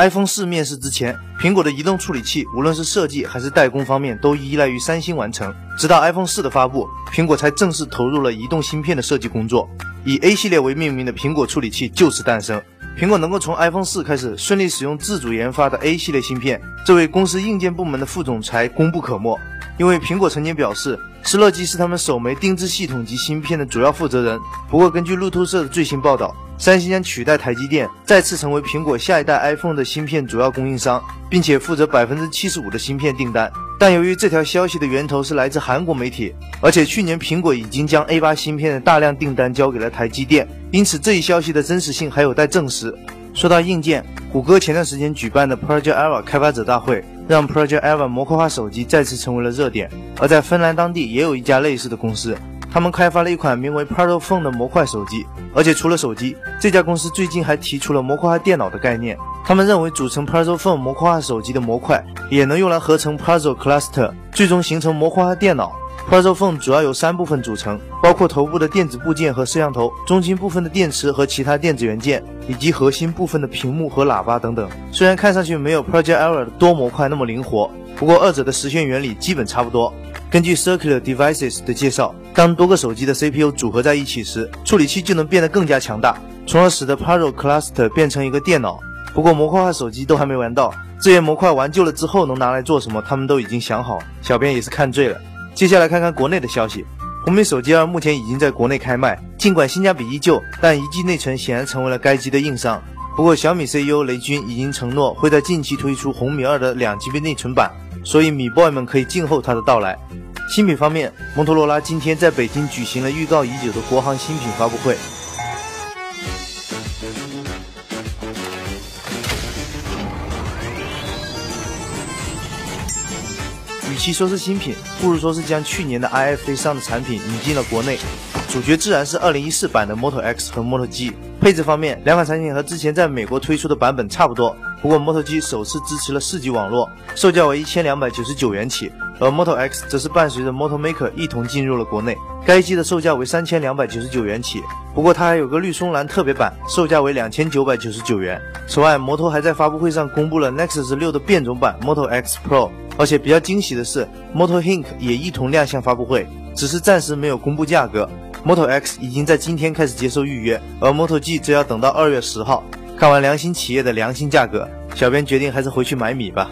iPhone 四面世之前，苹果的移动处理器无论是设计还是代工方面都依赖于三星完成。直到 iPhone 四的发布，苹果才正式投入了移动芯片的设计工作。以 A 系列为命名的苹果处理器就此诞生。苹果能够从 iPhone 四开始顺利使用自主研发的 A 系列芯片，这位公司硬件部门的副总裁功不可没。因为苹果曾经表示，施乐基是他们首枚定制系统及芯片的主要负责人。不过，根据路透社的最新报道，三星将取代台积电，再次成为苹果下一代 iPhone 的芯片主要供应商，并且负责百分之七十五的芯片订单。但由于这条消息的源头是来自韩国媒体，而且去年苹果已经将 A 八芯片的大量订单交给了台积电，因此这一消息的真实性还有待证实。说到硬件，谷歌前段时间举办的 Project Eva 开发者大会，让 Project Eva 模块化手机再次成为了热点。而在芬兰当地也有一家类似的公司，他们开发了一款名为 Pardo Phone 的模块手机。而且除了手机，这家公司最近还提出了模块化电脑的概念。他们认为组成 Pardo Phone 模块化手机的模块，也能用来合成 Pardo Cluster，最终形成模块化电脑。Pardo Phone 主要由三部分组成，包括头部的电子部件和摄像头，中心部分的电池和其他电子元件，以及核心部分的屏幕和喇叭等等。虽然看上去没有 Project Era 的多模块那么灵活，不过二者的实现原理基本差不多。根据 Circular Devices 的介绍，当多个手机的 CPU 组合在一起时，处理器就能变得更加强大，从而使得 Paro Cluster 变成一个电脑。不过模块化手机都还没玩到，这些模块玩旧了之后能拿来做什么，他们都已经想好。小编也是看醉了。接下来看看国内的消息，红米手机二目前已经在国内开卖，尽管性价比依旧，但一 G 内存显然成为了该机的硬伤。不过小米 CEO 雷军已经承诺会在近期推出红米二的两 GB 内存版，所以米 boy 们可以静候它的到来。新品方面，摩托罗拉今天在北京举行了预告已久的国行新品发布会。与其说是新品，不如说是将去年的 IFA 上的产品引进了国内。主角自然是2014版的 Moto X 和 Moto G。配置方面，两款产品和之前在美国推出的版本差不多。不过 Moto G 首次支持了 4G 网络，售价为一千两百九十九元起；而 Moto X 则是伴随着 Moto Maker 一同进入了国内，该机的售价为三千两百九十九元起。不过它还有个绿松蓝特别版，售价为两千九百九十九元。此外，摩托还在发布会上公布了 Nexus 6的变种版 Moto X Pro。而且比较惊喜的是，Moto Hink 也一同亮相发布会，只是暂时没有公布价格。Moto X 已经在今天开始接受预约，而 Moto G 则要等到二月十号。看完良心企业的良心价格，小编决定还是回去买米吧。